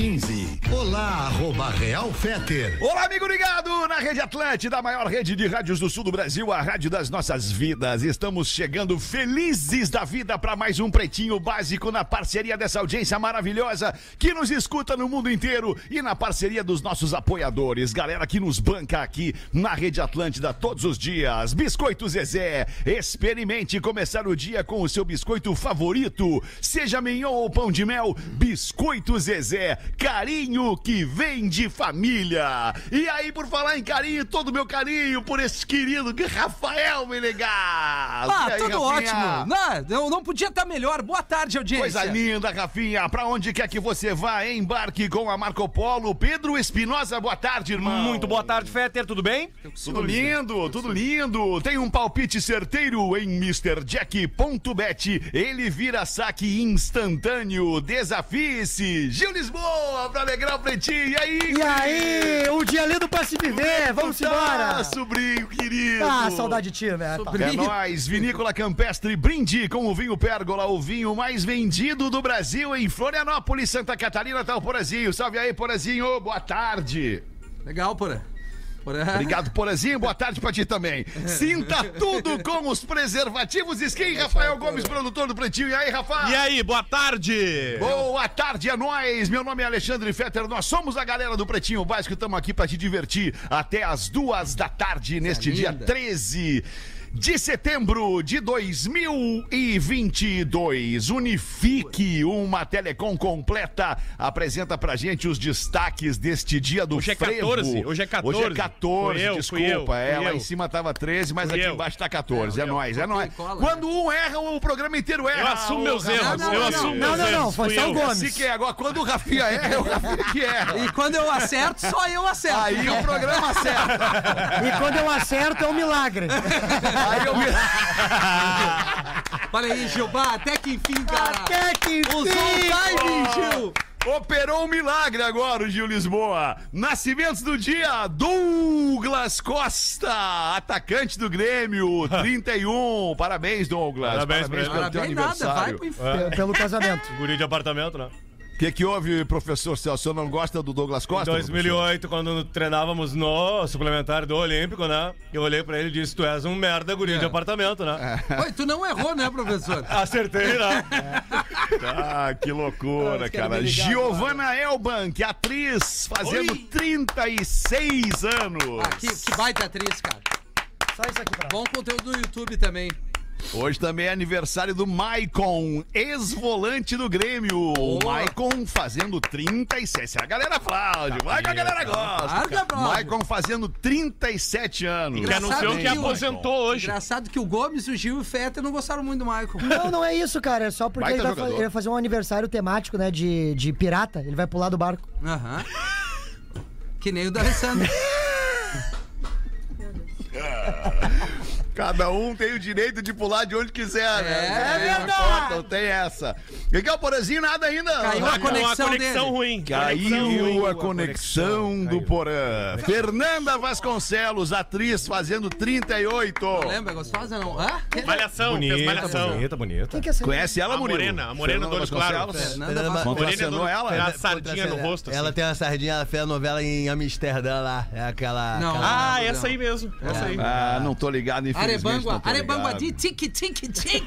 15. Arroba Real Feter. Olá, amigo ligado na Rede Atlântida, a maior rede de rádios do sul do Brasil, a rádio das nossas vidas. Estamos chegando felizes da vida para mais um Pretinho Básico na parceria dessa audiência maravilhosa que nos escuta no mundo inteiro e na parceria dos nossos apoiadores, galera que nos banca aqui na Rede Atlântida todos os dias. Biscoito Zezé, experimente começar o dia com o seu biscoito favorito, seja mignon ou pão de mel, Biscoito Zezé, carinho que vem de família. E aí, por falar em carinho, todo o meu carinho por esse querido Rafael Menegas. Ah, aí, tudo Rafinha? ótimo. Não, eu não podia estar melhor. Boa tarde, audiência. Coisa linda, Rafinha. Pra onde quer que você vá, embarque com a Marco Polo. Pedro Espinosa, boa tarde, irmão. Muito boa tarde, Fetter, tudo bem? Tudo lindo, tudo lindo. Tem um palpite certeiro em MrJack.bet. Ele vira saque instantâneo. Desafie-se. Gil Lisboa, pra alegrar o pretinho. E aí? E aí, um dia lindo pra se viver, vamos Tá, embora! sobrinho querido. Ah, saudade de ti, né? É nóis, Vinícola Campestre Brinde com o vinho Pérgola, o vinho mais vendido do Brasil em Florianópolis, Santa Catarina, tá o Porazinho. Salve aí, Porazinho, boa tarde. Legal, porra. Porra. Obrigado, Porazinho, boa tarde pra ti também. Sinta tudo com os preservativos Skin, Rafael Gomes, produtor do Pretinho. E aí, Rafa? E aí, boa tarde! Boa tarde a nós, meu nome é Alexandre Fetter, nós somos a galera do Pretinho Básico, estamos aqui pra te divertir até as duas da tarde neste dia linda. 13 de setembro de 2022. Unifique, uma telecom completa, apresenta pra gente os destaques deste dia do Hoje é frevo. 14, hoje é 14. Hoje é 14, Fui eu, desculpa. eu, é, lá eu. em cima tava 13, mas Fui aqui eu. embaixo tá 14. É, nóis, é nóis. Quando um erra, o programa inteiro erra. Eu assumo meus erros, Rafa. não, eu não, assumo não, meus não, não, erros. foi fui só o. Gomes. Assim que é. Agora, quando o Rafinha erra, é o Rafinha que erra. E quando eu acerto, só eu acerto. Aí o programa acerta. E quando eu acerto é um milagre. Aí eu me... Olha aí, Gilbar, até que enfim, cara. Até que Usou o enfim! timing, Gil. Operou um milagre agora, o Gil Lisboa. Nascimentos do dia, Douglas Costa, atacante do Grêmio, 31. Parabéns, Douglas. Parabéns ele. pelo teu Parabéns nada, vai aniversário. pro inferno. Pe- Pelo casamento. Guri de apartamento, né? O que, que houve, professor Celso? O senhor não gosta do Douglas Em Costa? 2008, quando treinávamos no suplementar do Olímpico, né? Eu olhei pra ele e disse: Tu és um merda, guri de apartamento, né? Oi, tu não errou, né, professor? Acertei, né? Ah, que loucura, caras cara. Elban, que é atriz, fazendo Oi. 36 anos. Ah, que, que baita atriz, cara. Só isso aqui pra Bom conteúdo no YouTube também. Hoje também é aniversário do Maicon, ex-volante do Grêmio. O Maicon fazendo 37. A galera aplaude. Maicon a galera gosta. Brother. Maicon fazendo 37 anos. Que anunciou que aposentou hoje. Engraçado que o Gomes, o Gil e o Fetter não gostaram muito do Michael. Não, não é isso, cara. É só porque Baita ele vai, fa- ele vai fazer um aniversário temático, né? De, de pirata. Ele vai pular do barco. Aham. Que nem o da Alessandro. Cada um tem o direito de pular de onde quiser, né? É Não verdade. Não tem essa. Miguel Porazinho, nada ainda. Caiu a Uma conexão conexão dele. ruim. Caiu a Conexão conexão do Porã. Fernanda Vasconcelos, atriz, fazendo 38. Lembra? Gostosa não? Hã? Malhação, fez malhação. bonita, bonita. Quem que é? Conhece ela, A Murilo? morena, a morena do Fernanda olho claro. Vasconcelos? Fernanda Vasconcelos. Ela? Tem a sardinha no rosto. Ela assim. tem uma sardinha, ela fez a novela em Amsterdã lá. É aquela. Não. aquela- Ah, essa aí mesmo. Essa aí. Ah, não tô ligado, infelizmente. Arebangua, Arebangua de tique, tique, tique.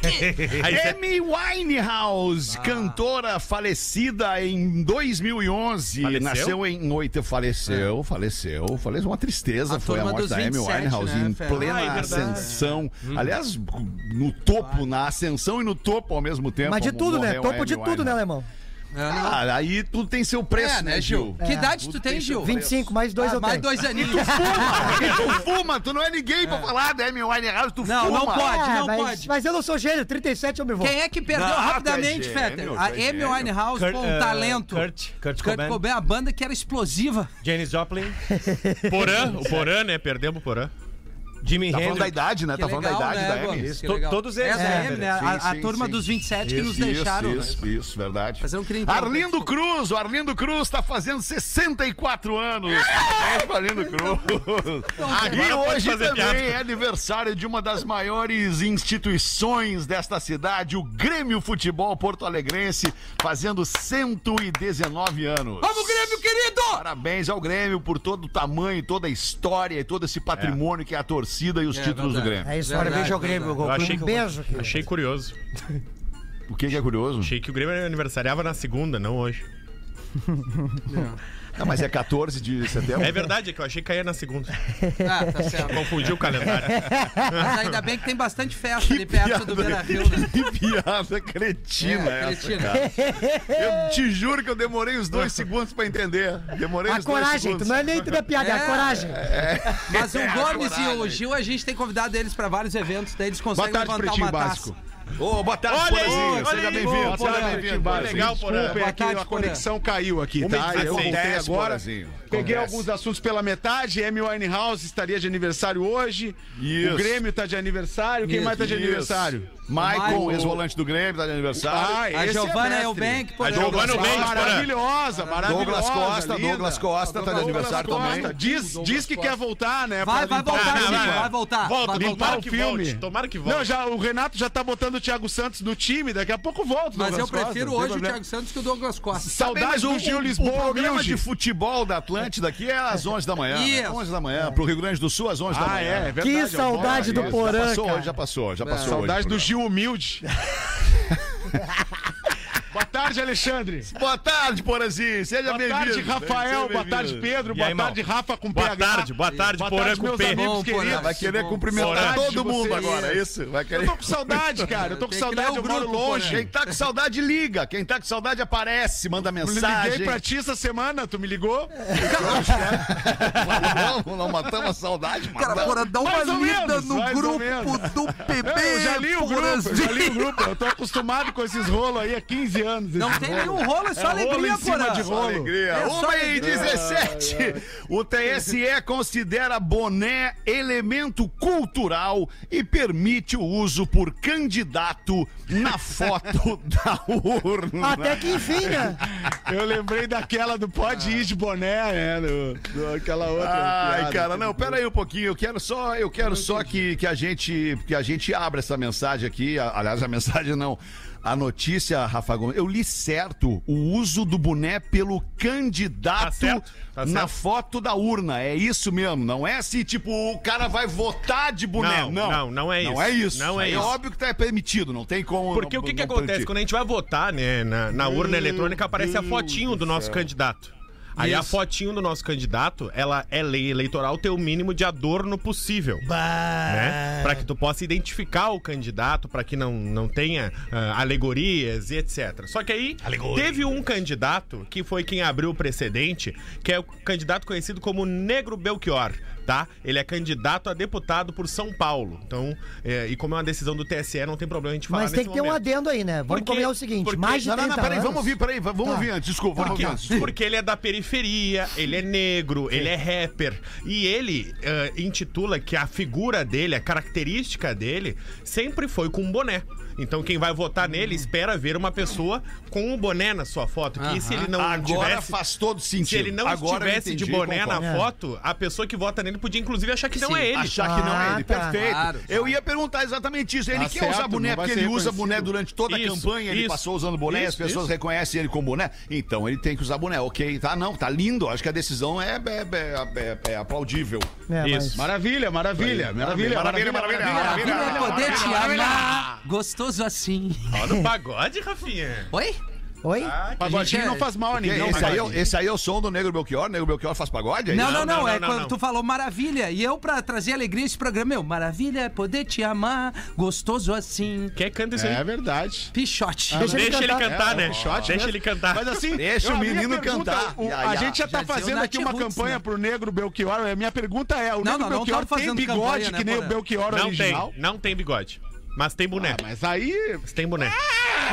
Amy Winehouse, cantora falecida em 2011. Faleceu? Nasceu em oito. Faleceu, faleceu, faleceu. Uma tristeza A foi a turma morte dos da Amy 27, Winehouse né, em Fer? plena Ah, é verdade. ascensão. Aliás, no topo, na ascensão e no topo ao mesmo tempo. Mas de tudo, né? morreu a Topo Amy de tudo, né, Winehouse. alemão? Ah, aí tudo tem seu preço, É, né, né, Gil? Que idade tu tem, tem Gil? seu 25, mais dois Ah, eu mais tenho. dois aninhos. Fuma! tu fuma, tu não é ninguém pra falar da Amy Winehouse, tu Não, fuma. não pode. É, não mas, pode. mas eu não sou gênio, 37 eu me vou. Quem é que perdeu Não, rapidamente, tu é Fetter? A tu é Amy. Winehouse, Kurt- pô, um eh, talento. Kurt, Kurt Kurt Cobain. Cobain, a banda que era explosiva. Janis Joplin. Porã, o Porã, né? Perdemos o Porã. Jimi Tá da idade, né? Que tá falando da legal, idade né, da? Amy. To- legal. todos É eles, da né, M, né? Sim, A, a sim, turma sim. dos 27 que nos Isso, deixaram. Isso, né? isso, verdade. Fazer um crime. Arlindo Cruz, o Arlindo Cruz tá fazendo 64 anos. Parabéns pro Arlindo Cruz. e Agora pode hoje também piada. é aniversário de uma das maiores instituições desta cidade, o Grêmio Futebol Porto Alegrense, fazendo 119 anos. Vamos, Grêmio, querido! Parabéns ao Grêmio por todo o tamanho, toda a história e todo esse patrimônio que é a torcida e os É títulos do. Grêmio. É isso, beijo ao Grêmio. Eu achei Um beijo. querido. Achei curioso. O que, que é curioso? Achei que o Grêmio aniversariava na segunda, não hoje. Não, mas é 14 de setembro. É verdade, é que eu achei que caía na segunda. Ah, tá certo. Confundi o calendário. Mas ainda bem que tem bastante festa ali perto do Beira Rio, né? Que piada cretina É, essa, cretina. cara. Eu te juro que eu demorei uns dois segundos pra entender. Demorei A uns dois coragem, tu segundos. não é nem tudo a piada, é a É. coragem. Mas o É, Gomes e coragem. o Gil, a gente tem convidado eles pra vários eventos, daí eles Boa conseguem tarde, levantar uma taça. Ô, boa tarde, Olha aí, Porazinho. Seja bem-vindo. Seja bem-vindo. Legal. Desculpem Boa aqui, tarde, a conexão caiu aqui, tá? Eu voltei agora. Porazinho. Peguei alguns assuntos pela metade. Amy Winehouse estaria de aniversário hoje. Isso. O Grêmio tá de aniversário. Quem Isso, mais tá de Isso. aniversário? Maicon, Maicon. ex-volante do Grêmio, tá de aniversário. Ah, A esse é. Eubank, pô, A Eubank, Costa. Porã. Maravilhosa, maravilhosa. Douglas Costa, linda. Douglas Costa tá de Douglas aniversário Costa. também. Diz, diz que quer voltar, né? Vai, vai voltar, vai voltar. Volta, limpar voltar. o filme. Tomara que volte. Não, já, o Renato já tá botando o Thiago Santos no time, daqui a pouco volta. Mas eu Douglas Costa, prefiro tem hoje o. Thiago Santos que o Douglas Costa. Saudade Mas do Gil Lisboa, o programa Milde. de futebol da Atlântida aqui é às 11 da manhã. né? Isso. 11 da manhã. Pro Rio Grande do Sul, às 11 da Ah, manhã. é, é verdade. Que eu saudade do. Porã, Já passou, já passou, já passou. Saudade do. Gil Humilde. Boa tarde, Alexandre. Boa tarde, Porazinho. Seja Boa bem-vindo. tarde, Rafael. Seja Boa tarde. Pedro. E Boa aí, tarde, irmão? Rafa com Boa PH. tarde, boa tarde, Boa Porã tarde, com meus P. amigos Bom, Porã. queridos. Vai querer Bom. cumprimentar todo mundo vocês. agora, é isso? Vai querer... Eu tô com saudade, cara. Eu tô com Tem saudade, eu moro grupo, longe. Quem tá com saudade, liga. Quem tá com saudade, aparece, manda Eu mensagem. liguei pra ti essa semana, tu me ligou? Não, não matamos a saudade, Cara, matamos. porra, dá uma Mais lida menos, no grupo do PB. Eu já li o grupo, já li o grupo. Eu tô acostumado com esses rolos aí há 15 anos. Não esses tem nenhum rolo, é só É alegria, Porã. de rolo. Alegria. É só 1 e alegria. 17. O TSE considera boné elemento cultural e permite o uso por candidato na foto da urna. Até que enfim, né? Eu lembrei daquela do pode ir de boné, né? Do, do- aquela outra. Ai, piada. cara, não, pera aí um pouquinho. Eu quero só, eu quero só que, que a gente que a gente abra essa mensagem aqui. Aliás, a mensagem não. A notícia, Rafa Gomes, eu li certo o uso do boné pelo candidato Tá certo, tá na certo. foto da urna. É isso mesmo. Não é assim, tipo, o cara vai votar de boné. Não, Não, não, não é Não isso. é isso. Não é Aí isso. óbvio que tá permitido, não tem como. Porque não- o que, que não acontece? permitir. Quando a gente vai votar né, na, na urna eletrônica, aparece a fotinho do nosso candidato. Aí a Isso. fotinho do nosso candidato, ela é lei eleitoral ter o mínimo de adorno possível. Né? Para que tu possa identificar o candidato, para que não, não tenha ah, alegorias e etc. Só que aí teve um candidato que foi quem abriu o precedente, que é o candidato conhecido como Negro Belchior. Tá? Ele é candidato a deputado por São Paulo. Então, é, e como é uma decisão do TSE, não tem problema a gente falar Mas tem nesse que ter um momento. adendo aí, né? Vamos Por quê? combinar o seguinte: Porque- mais de Não, 30 não, não, peraí, anos. vamos ouvir, peraí, vamos Tá. ouvir antes. Desculpa, ouvir antes. Porque ele é da periferia, ele é negro, ele é rapper. E ele eh, intitula que a figura dele, a característica dele, sempre foi com um boné. Então quem vai votar nele espera ver uma pessoa com um boné na sua foto. Que se ele não Agora tivesse. faz todo sentido. Se ele não Agora eu estivesse de entendi, boné na concordo. É. foto, a pessoa que vota nele podia inclusive achar que não Sim, é ele. Achar que não é Ah, ele. tá. Perfeito. Claro. Eu ia perguntar exatamente isso. Ele Tá quer certo, usar boné não vai porque ser ele usa reconhecido. boné durante toda a Isso, campanha. Ele isso. passou usando boné e as Isso, pessoas isso. reconhecem ele com boné. Então ele tem que usar boné. Ok, tá? Não, tá lindo. Acho que a decisão é, é, é- é- é aplaudível. É, Isso. mas- Maravilha, maravilha, maravilha, Maravilha, maravilha, Maravilha maravilha. poder te amar, gostoso assim. Olha o pagode, Rafinha. Oi? Oi? Pagodinho Gente, não faz mal a ninguém. esse, aí é, esse aí é o som do Negro Belchior. Negro Belchior faz pagode? é Não, não, não, não, é não, quando não. tu falou maravilha. E eu, pra trazer alegria esse programa, meu, maravilha é poder te amar, gostoso assim. Quem canta isso aí? É verdade. Pichote. Deixa ele Deixa ele cantar. cantar, É, né? é shot, Deixa ele cantar. Mas assim, Deixa eu- o menino pergunta, cantar. o- a gente já tá Já fazendo aqui uma Roots, campanha né? pro Negro Belchior. A minha pergunta é: o Não, Negro não, não Belchior tem bigode que né, nem o? Belchior Não original? tem, não tem bigode. Mas tem boné. Ah, mas aí. Mas tem boné.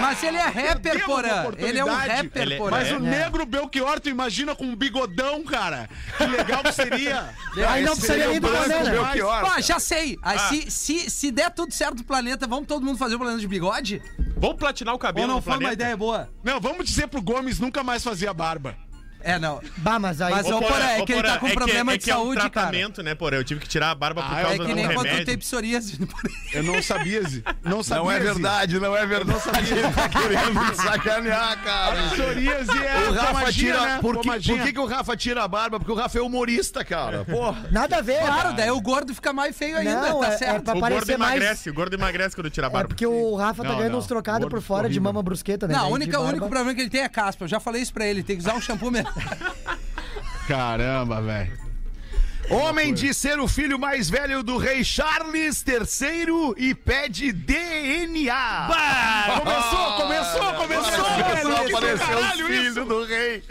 Mas ele é rapper, porã. a Ele é um rapper, Ele- porã. Mas o É. negro Belchior, tu imagina com um bigodão, cara. Que legal que seria. Aí não precisaria nem do boné, né? Belchior. Ó, já sei. Ah, Se, se, se der tudo certo no planeta, vamos todo mundo fazer o planeta de bigode? Vamos platinar o cabelo Ou não no foi uma planeta? ideia boa? Não, vamos dizer pro Gomes nunca mais fazer barba. É, não. Bah, mas aí. Mas Ô, Porã, é que ele tá com é que- problema é de que é um saúde, cara. tratamento, né, porra? Eu tive que tirar a barba por Ah, causa É que de um nem quando tu remédio. tem psoríase. Eu não sabia, Zi. Não sabia. Não é verdade, não é verdade. Não sabia. Ele tá querendo sacanear, cara. Psoríase é O Rafa pomadinha, tira. né? Por, que, por que, que o Rafa tira a barba? Porque o Rafa é humorista, cara. Porra. Nada a ver. Claro, daí o gordo fica mais feio ainda, Não, tá é- é certo. pra- O gordo parecer mais- emagrece, o gordo emagrece quando tira a É barba. porque o Rafa tá ganhando uns trocados por fora de mama brusqueta, né? Não, o único problema que ele tem é caspa. Eu já falei isso pra ele, tem que usar um shampoo mesmo. Caramba, velho. Homem diz ser o filho mais velho do rei Charles III e pede DNA. Começou, começou, começou, velho. Começou a Que do aparecer os caralho filhos isso. do rei.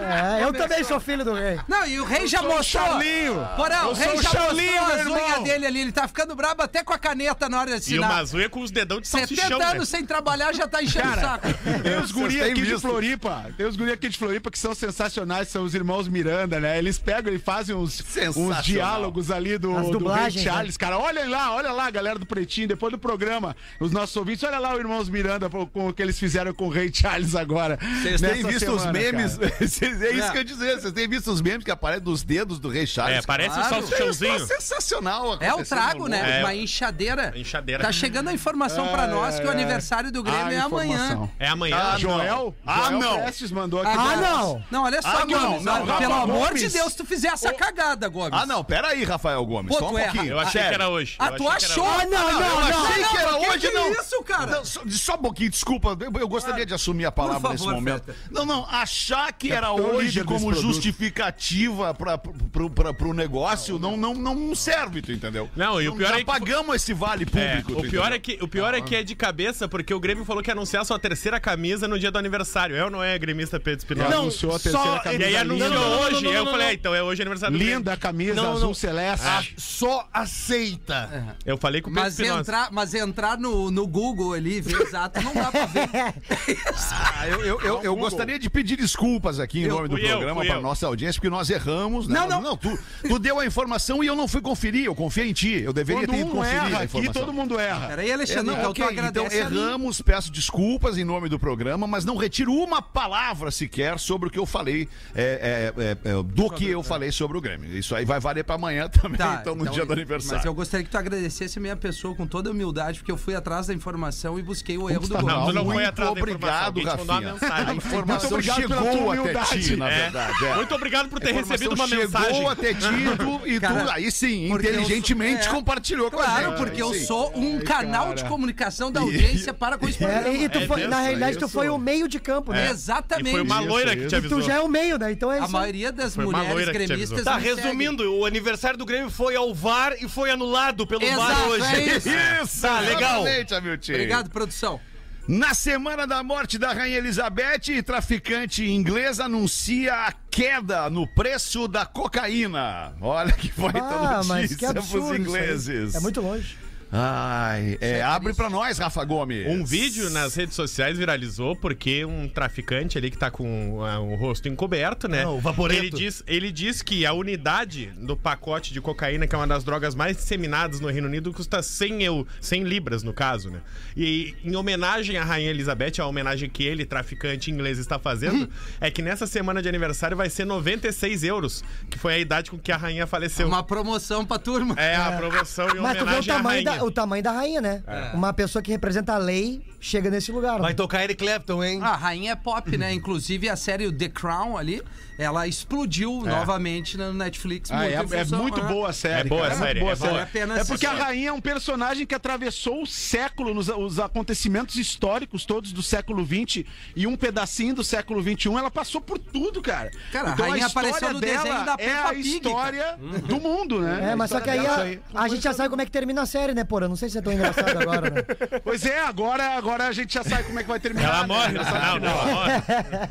É, eu também sou filho do rei. Não, e o rei já o mostrou. Charlinho. Porém, o rei sou o já Charlinho, mostrou as unhas dele ali. Ele tá ficando brabo até com a caneta na hora de E o assinar. Mazuia com os dedão de 70 salsichão, né? anos sem trabalhar já tá enchendo o saco. tem os guri aqui de? Floripa. Tem os guri aqui de Floripa que são sensacionais, são os irmãos Miranda, né? Eles pegam e fazem uns, Sensacional. uns diálogos ali do, As do Rei dublagens, Charles. Cara, olhem lá, olha lá, galera do Pretinho, depois do programa, os nossos ouvintes, olha lá o Irmãos Miranda com o que eles fizeram com o Rei Charles agora. Vocês têm visto os semana, memes? cara. Vocês- é isso que eu ia dizer. Vocês têm visto os memes que aparecem dos dedos do rei Charles? É, parece Claro. um salsichãozinho. Isso é sensacional. É o trago, né? É. Uma enxadeira. Enxadeira. Tá chegando a informação pra Ai, nós que o ai, ai. aniversário do Grêmio Ah, é amanhã. É amanhã. Ah, Joel? Ah, Joel não. Prestes mandou aqui. Ah, pra não. Não, olha só, Ah, não, Gomes. não, ah, não, pelo não, amor de Deus, tu fizer essa cagada, Gomes. Ah, não, pera aí, Rafael Gomes. Pô, só um erra. pouquinho. Eu achei Sério. que era hoje. Ah, Eu tu achei achou? Ah, não, eu não, não. achei que era hoje, que é não. isso, cara? Não, só, só um pouquinho, desculpa. Eu, eu gostaria de assumir a palavra Por nesse favor, momento. Feta. Não, não, achar que era hoje como justificativa pra, pro, pra, pro negócio não, não, não serve, tu entendeu? Não, e o pior Já é que- pagamos esse vale É, público. o pior é que o pior é que é de cabeça porque o Grêmio falou que ia anunciar sua terceira camisa no dia do aniversário. É ou não é, gremista Pedro Espinosa? Não, anunciou a terceira só- E camisa aí anunciou não, não, hoje. não, eu não, falei, não. ah, então é hoje aniversário do Grêmio. Linda a camisa Não, azul não. celeste. Ah, só aceita. Eu falei com o Pedro Mas entrar, mas entrar no, no Google ali ver exato não dá pra ver. Ah, eu, eu, eu, eu gostaria de pedir desculpas aqui em Eu- nome do programa para nossa audiência, porque nós erramos. né? Não, não. tu, tu deu a informação e eu não fui conferir. Eu confiei em ti. Eu deveria Quando ter ido um conferir erra a aqui, informação. todo mundo erra. Peraí, É, Alexandre, não, então ok, tu então erramos, peço desculpas em nome do programa, mas não retiro uma palavra sequer sobre o que eu falei, é, é, é, é, do que eu falei sobre o Grêmio. Isso aí vai valer para amanhã também, Tá, então no então, dia do aniversário. Mas eu gostaria que tu agradecesse a minha pessoa com toda humildade, porque eu fui atrás da informação e busquei o erro do Gomes. Não, tu não foi atrás da informação, obrigado, mandou uma Rafinha. A informação Muito chegou tua até humildade. ti, na É. verdade. é. Muito obrigado por ter A informação recebido uma chegou mensagem. até ti e tu, e tu Cara, aí sim, inteligentemente sou- é, compartilhou com a Claro, gente. porque eu sou um Ai, canal cara. de comunicação da audiência para com esse programa. É, e tu É foi, na realidade, tu isso. foi o meio de campo, né? Exatamente. E foi uma Isso, loira que te E avisou. tu já é o meio, né? Então é A isso. maioria das mulheres gremistas. Tá, segue. Resumindo, o aniversário do Grêmio foi ao VAR e foi anulado pelo Exato, VAR hoje. é isso. Isso, Tá, legal. Hamilton. Obrigado, produção. Na semana da morte da Rainha Elizabeth, traficante inglês anuncia a queda no preço da cocaína. Olha que baita Ah, mas que notícia absurdo. pros isso aí. ingleses. É muito longe. Ai, é, abre pra nós, Rafa Gomes. Um vídeo nas redes sociais viralizou porque um traficante ali que tá com ah, o rosto encoberto, né? Ah, o vaporeto. Ele diz, ele diz que a unidade do pacote de cocaína, que é uma das drogas mais disseminadas no Reino Unido, custa 100, eu, 100 libras, no caso, né? E em homenagem à Rainha Elizabeth, a homenagem que ele, traficante inglês, está fazendo, é que nessa semana de aniversário vai ser 96 euros, que foi a idade com que a rainha faleceu. Uma promoção pra turma. É a aprovação em Mas tu vê o homenagem à rainha. da, o tamanho da rainha, né? Uma pessoa que representa a lei chega nesse lugar. Vai né? tocar Eric Clapton, hein? A rainha é pop, né? Inclusive a série The Crown ali, ela explodiu novamente no Netflix. Ah, é, é muito né? boa a série. É boa cara, a série, é boa a boa. série. Vale a pena É porque a rainha é um personagem que atravessou o século, nos, os acontecimentos históricos todos do século XX e um pedacinho do século XXI. Ela passou por tudo, cara. Cara, a então, rainha história apareceu no dela desenho da é Peppa a Pig, história do mundo, né? É, mas só que aí a, a gente já sabe como é que termina a série, né, porra? Não sei se é tão engraçado agora, né? Pois é, agora, agora a gente já sabe como é que vai terminar. Ela né? morre no final, não, ela morre.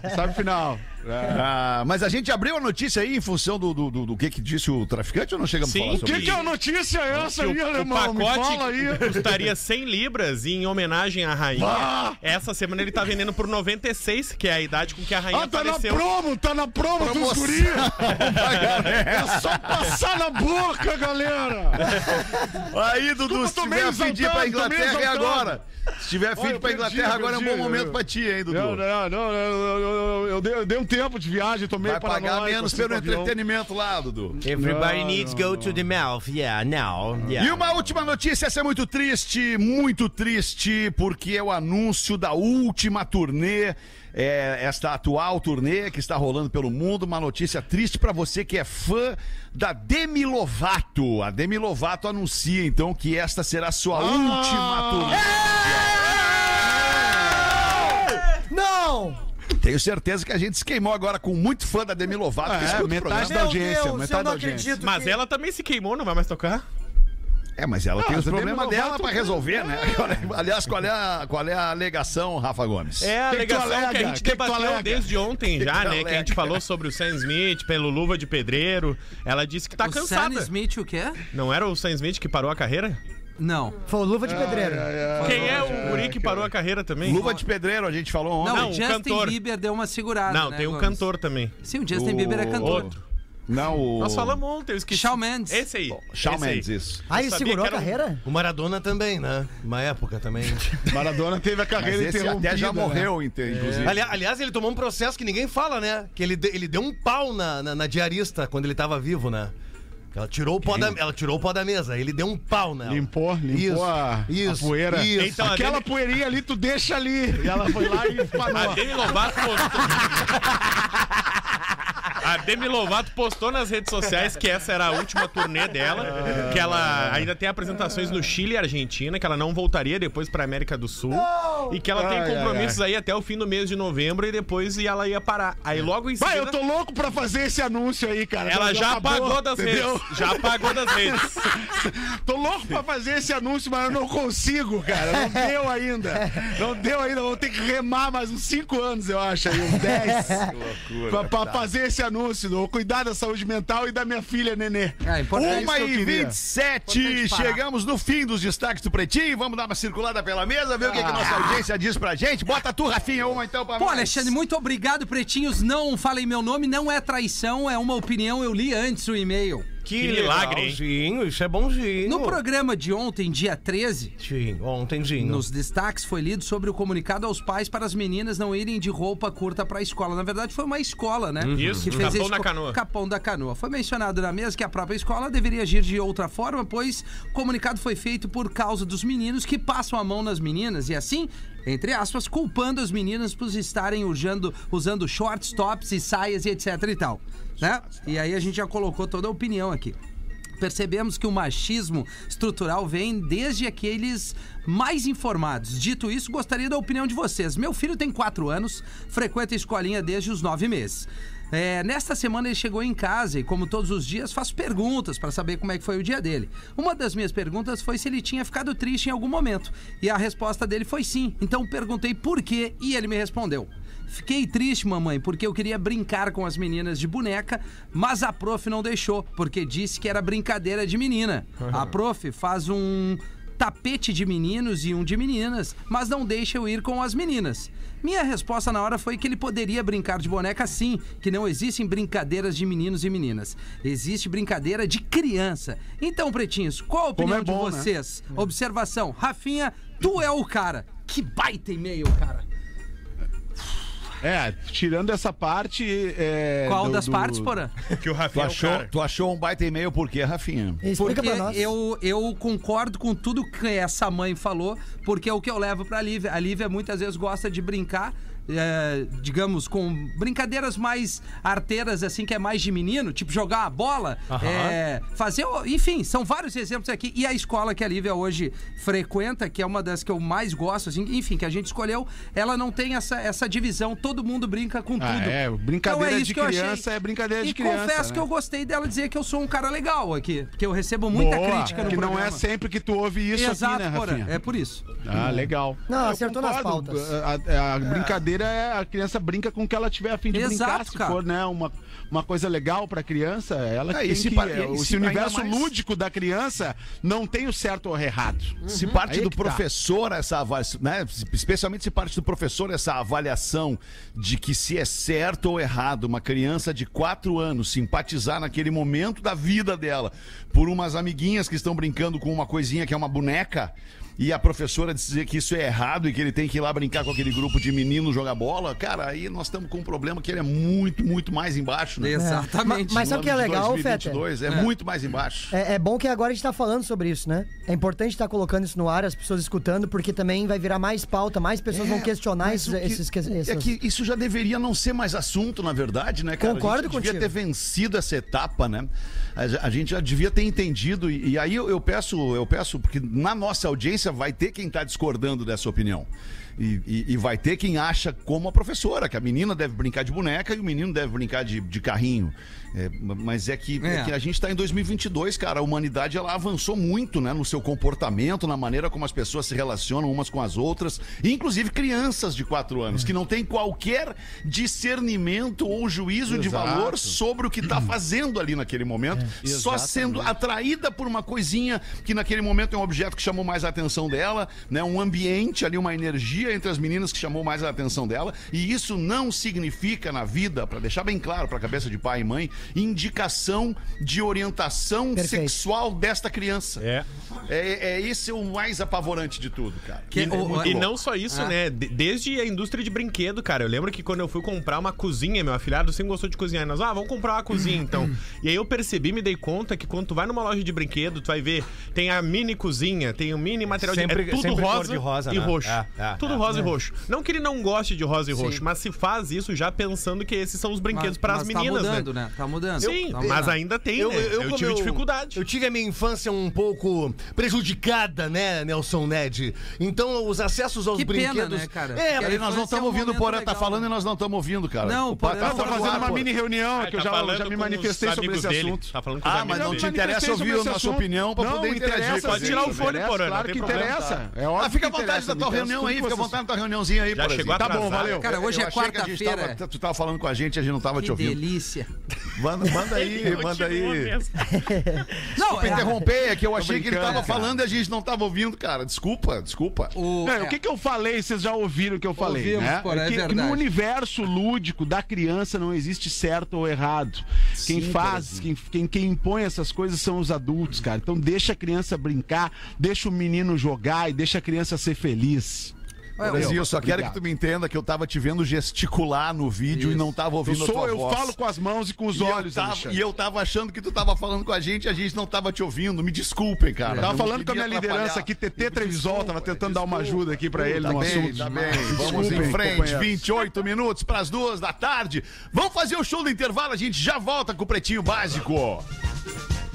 Sabe o final. Ah, mas a gente abriu a notícia aí em função do, do, do, do que, que disse o traficante ou não chegamos Sim, a falar o sobre Que isso? que é a notícia essa aí, o, o alemão? Me pacote fala aí. custaria 100 libras e em homenagem à rainha. Ah! Essa semana ele tá vendendo por 96, que é a idade com que a rainha Ah, tá na faleceu. promo, tá na promo dos guri. É só passar na boca, galera. Aí, Dudu, se tiver fim de ir pra Inglaterra é agora. Se tiver fim de ir pra Inglaterra agora é um bom momento pra ti, hein, Dudu? Não, não, não, eu dei um tempo de viagem, tô meio Vai pagar menos assim, pelo entretenimento lá, Dudu. Everybody Não, needs não, go to the mouth. Yeah, now. Yeah. E uma última notícia, essa é muito triste, muito triste, porque é o anúncio da última turnê, é, esta atual turnê que está rolando pelo mundo. Uma notícia triste pra você que é fã da Demi Lovato. A Demi Lovato anuncia então que esta será a sua última turnê. Não! Tenho certeza que a gente se queimou agora com muito fã da Demi Lovato. que É, escuta o metade programa. da audiência, Deus, metade eu não da audiência. Mas que... ela também se queimou, não vai mais tocar? É, mas ela tem Ah, os problemas dela Lovato- pra resolver, né? Agora, aliás, qual é, a, qual é a alegação, Rafa Gomes? É a Que que alegação que, alega? a gente Que que debateu alega? desde ontem já, que né? Que a gente falou sobre o Sam Smith, pelo Luva de Pedreiro. Ela disse que tá o Sam cansada. Smith o quê? Não era o Sam Smith que parou a carreira? Não. Foi o luva de pedreiro. Quem é o guri que parou a carreira também? Luva de pedreiro, a gente falou ontem. Não, Não, o Justin cantor. Bieber deu uma segurada. Não, né, tem um Gomes? cantor também. Sim, o Justin O Bieber é cantor. Outro. Não, o. Nós falamos ontem, eu esqueci. Shawn Mendes. Esse aí. Shawn esse aí. Mendes, isso. Ah, ele sabia segurou a que era um- carreira? O Maradona também, né? Uma época também. Maradona teve a Mas carreira esse interrompida. até já né? morreu, inte- inclusive. Ali- aliás, ele tomou um processo que ninguém fala, né? Que ele, de- ele deu um pau na, na, na diarista quando ele tava vivo, né? Ela tirou, o pó da, ela tirou o pó da mesa. Ele deu um pau nela. Limpou, limpou Isso, a, a isso, poeira. isso. Então, a Aquela Demi- poeirinha ali, tu deixa ali. E ela foi lá e A espanou. Demi Lovato postou. A Demi Lovato postou nas redes sociais que essa era a última turnê dela, que ela ainda tem apresentações no Chile e Argentina, que ela não voltaria depois pra América do Sul e que ela tem Ai, ai, compromissos aí até o fim do mês de novembro e depois ela ia parar. Aí logo em Vai, seguida eu tô louco pra fazer esse anúncio aí, cara. ela já acabou, apagou das entendeu? redes. Já apagou das redes. Tô louco pra fazer esse anúncio, mas eu não consigo, cara. Não deu ainda. Não deu ainda. Vou ter que remar mais uns 5 anos, eu acho, aí, uns 10. pra, pra fazer esse anúncio. Vou cuidar da saúde mental e da minha filha, Nenê. É, importante. Uma eu e. 27, Importante parar. chegamos no fim dos destaques do Pretinho. Vamos dar uma circulada pela mesa, ver o que, que a nossa audiência diz pra gente. Bota tu, Rafinha, uma então pra Pô, nós. Alexandre, muito obrigado, pretinhos. Não falei meu nome, não é traição, é uma opinião. Eu li antes o e-mail. Que milagre, hein? legalzinho, isso é bonzinho. No programa de ontem, dia 13, Sim, ontem, nos destaques foi lido sobre o comunicado aos pais para as meninas não irem de roupa curta para a escola. Na verdade, foi uma escola, né? Isso, Capão esse da co- Canoa. Capão da Canoa. Foi mencionado na mesa que a própria escola deveria agir de outra forma, pois o comunicado foi feito por causa dos meninos que passam a mão nas meninas e assim, entre aspas, culpando as meninas por estarem usando, usando shorts, tops e saias e etc e tal, né? E aí a gente já colocou toda a opinião aqui. Percebemos que o machismo estrutural vem desde aqueles mais informados. Dito isso, gostaria da opinião de vocês. Meu filho tem 4 anos, frequenta a escolinha desde os 9 meses. É, nesta semana ele chegou em casa e, como todos os dias, faço perguntas para saber como é que foi o dia dele. Uma das minhas perguntas foi se ele tinha ficado triste em algum momento. E a resposta dele foi sim. Então perguntei por quê e ele me respondeu. Fiquei triste, mamãe, porque eu queria brincar com as meninas de boneca, mas a prof não deixou, porque disse que era brincadeira de menina. A prof faz um tapete de meninos e um de meninas, mas não deixa eu ir com as meninas. Minha resposta na hora foi que ele poderia brincar de boneca sim, que não existem brincadeiras de meninos e meninas. Existe brincadeira de criança. Então, pretinhos, qual a opinião é bom, de né? vocês? Observação, Rafinha, tu é o cara. Que baita e-mail, cara. É, tirando essa parte. É, Qual do- das do- partes, porã? Que o Tu Rafinha é o achou, cara. tu achou um baita e-mail por quê, Rafinha? Explica Porque pra nós. eu, eu concordo com tudo que essa mãe falou, porque é o que eu levo pra Lívia. A Lívia muitas vezes gosta de brincar, é, digamos, com brincadeiras mais arteiras, assim, que é mais de menino, tipo jogar uma bola, é, fazer. Enfim, são vários exemplos aqui. E a escola que a Lívia hoje frequenta, que é uma das que eu mais gosto, assim, enfim, que a gente escolheu, ela não tem essa, essa divisão, todo mundo brinca com Ah, tudo. é, brincadeira Então é de isso que eu achei. criança é brincadeira de e criança, confesso né? que eu gostei dela dizer que eu sou um cara legal aqui, porque eu recebo muita Boa, crítica no que não programa. é sempre que tu ouve isso Exato, aqui, né, Rafinha? É por isso. Ah, legal. Não, Eu acertou nas concordo. pautas. A, a- a brincadeira é a criança brinca com o que ela tiver a fim de Exato, brincar. Se cara. for, né, uma, uma coisa legal pra criança, ela É, tem se que... pa- e esse se ainda universo mais- lúdico da criança não tem o certo ou errado. Se parte Aí é do tá. professor essa avaliação, né? Especialmente se parte do professor essa avaliação de que se é certo ou errado uma criança de 4 anos simpatizar naquele momento da vida dela por umas amiguinhas que estão brincando com uma coisinha que é uma boneca. E a professora dizer que isso é errado e que ele tem que ir lá brincar com aquele grupo de meninos jogar bola, cara, aí nós estamos com um problema que ele é muito, muito mais embaixo, né? Exatamente. Ma- mas sabe o que é legal, Fetter? 2022, É, muito mais embaixo. É, é bom que agora a gente tá falando sobre isso, né? É importante estar colocando isso no ar, as pessoas escutando, porque também vai virar mais pauta, mais pessoas vão questionar É, esses, que- esses, que- É que isso já deveria não ser mais assunto, na verdade, né, cara? Concordo a gente já devia contigo. ter vencido essa etapa, né? A, a- a gente já devia ter entendido. E, e aí eu, eu peço, eu peço, porque na nossa audiência vai ter quem tá discordando dessa opinião. E, e- e vai ter quem acha como a professora, que a menina deve brincar de boneca e o menino deve brincar de, de carrinho. É, mas é que, é É. que a gente está em 2022, cara. A humanidade ela avançou muito, né, no seu comportamento, na maneira como as pessoas se relacionam umas com as outras, inclusive crianças de 4 anos que não têm qualquer discernimento ou juízo de Exato. valor sobre o que está fazendo ali naquele momento, É. só sendo atraída por uma coisinha que naquele momento é um objeto que chamou mais a atenção dela, né, um ambiente ali, uma energia entre as meninas que chamou mais a atenção dela, e isso não significa na vida, para deixar bem claro para a cabeça de pai e mãe, indicação de orientação Perfeito. sexual desta criança. É. É, é esse o mais apavorante de tudo, cara. Que- É o- E não só isso, Ah. né? De- desde a indústria de brinquedo, cara. Eu lembro que quando eu fui comprar uma cozinha, meu afilhado sempre gostou de cozinhar. E nós, ah, vamos comprar uma cozinha então. e aí eu percebi, me dei conta que quando tu vai numa loja de brinquedo, tu vai ver, tem a mini cozinha, tem o mini material Sempre- de. É tudo rosa, de rosa, e né? roxo. É, é, tudo é. rosa e roxo. Não que ele não goste de rosa e roxo, mas se faz isso já pensando que esses são os brinquedos para as mas meninas, Tá mudando, né? né? Tá mudando. Sim, Tá mas ainda tem, Eu, né? eu, Eu, como tive eu- dificuldade. Eu tive a minha infância um pouco prejudicada, né, Nelson Ned? Então, os acessos aos Que pena, brinquedos. né, cara? É, Porque Aí nós não é estamos um ouvindo o Porã tá falando né? e nós não estamos ouvindo, cara. Não, o Porã tá tá Tá fazendo uma mini reunião, Ah, que eu tá já, me manifestei sobre esse assunto. Tá falando com os Ah, mas não te interessa ouvir a nossa opinião pra Não, poder interagir Pode tirar o fone, Porã, Claro que interessa. É óbvio Ah, fica à vontade da tua reunião aí, fica à vontade da tua reuniãozinha aí, Já Porãzinho. chegou Tá bom, valeu. Cara, hoje Eu é achei que a gente quarta-feira. tava- Tu tava falando com a gente, a gente não tava te Que ouvindo. delícia. Manda, manda aí, manda aí. Não, Desculpa é, interromper, é que eu achei que ele brincando, tava cara. falando e a gente não tava ouvindo, cara. Desculpa, desculpa. o, Não, é, o que, que eu falei, vocês já ouviram o que eu falei, Ouvimos, né? porém, é que, que verdade. no universo lúdico da criança não existe certo ou errado. Quem faz, quem, quem, quem impõe essas coisas são os adultos, cara. Então deixa a criança brincar, deixa o menino jogar e deixa a criança ser feliz. Brasil, eu só quero que tu me entenda que eu tava te vendo gesticular no vídeo e não tava Eu, ouvindo a sou, tua eu voz. falo com as mãos e com os E eu olhos, tava- Alexandre. E eu tava achando que tu tava falando com a gente e a gente não tava te ouvindo. Me desculpem, cara. Tava Não falando com a minha liderança aqui, TT Trevisol, tava tentando dar uma ajuda aqui pra ele Tá no bem, assunto. tá bem. Vamos em frente, companheiros. 28 minutos para as duas da tarde. Vamos fazer o show do intervalo, a gente já volta com o Pretinho Básico.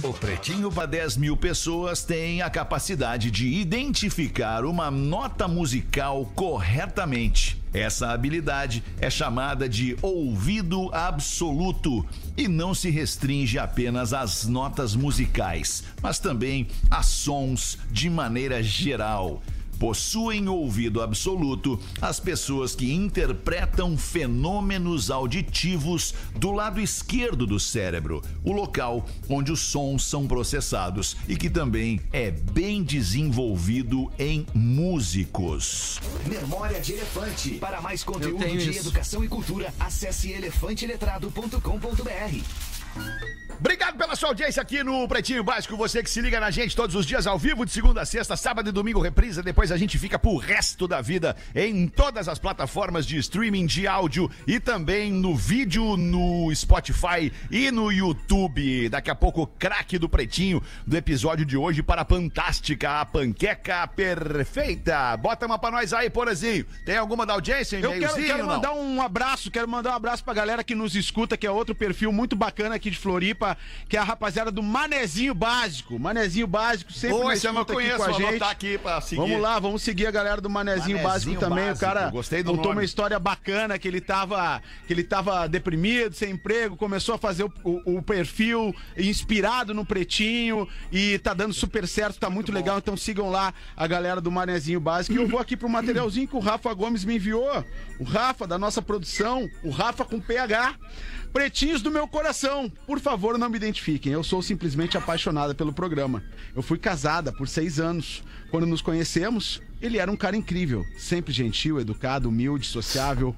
O Pretinho para 10 mil pessoas tem a capacidade de identificar uma nota musical corretamente. Essa habilidade é chamada de ouvido absoluto e não se restringe apenas às notas musicais, mas também a sons de maneira geral. Possuem ouvido absoluto as pessoas que interpretam fenômenos auditivos do lado esquerdo do cérebro, o local onde os sons são processados e que também é bem desenvolvido em músicos. Memória de Elefante. Para mais conteúdo de isso. educação e cultura, acesse elefanteletrado.com.br. Obrigado pela sua audiência aqui no Pretinho Básico. Você que se liga na gente todos os dias ao vivo, de segunda a sexta, sábado e domingo, reprisa. Depois a gente fica pro resto da vida em todas as plataformas de streaming de áudio e também no vídeo no Spotify e no YouTube. Daqui a pouco, craque do Pretinho do episódio de hoje para a Fantástica, a panqueca perfeita. Bota uma pra nós aí, Porazinho. Tem alguma da audiência? Eu quero, quero mandar um abraço, quero mandar um abraço pra galera que nos escuta, que é outro perfil muito bacana aqui de Floripa, que é a rapaziada do Manezinho Básico. Manezinho Básico, sempre Pô, na eu escuta aqui conheço, com a gente. aqui pra seguir. Vamos lá, vamos seguir a galera do Manezinho, Manezinho Básico também. Básico, o cara gostei do contou nome. uma história bacana que ele tava, que ele tava deprimido, sem emprego, começou a fazer o, o- o perfil inspirado no Pretinho e tá dando super certo, tá muito legal. Então sigam lá a galera do Manezinho Básico. E eu vou aqui pro materialzinho que o Rafa Gomes me enviou. O Rafa da nossa produção, o Rafa com PH. Pretinhos do meu coração, por favor, não me identifiquem. Eu sou simplesmente apaixonada pelo programa. Eu fui casada por seis anos. Quando nos conhecemos, ele era um cara incrível, sempre gentil, educado, humilde, sociável.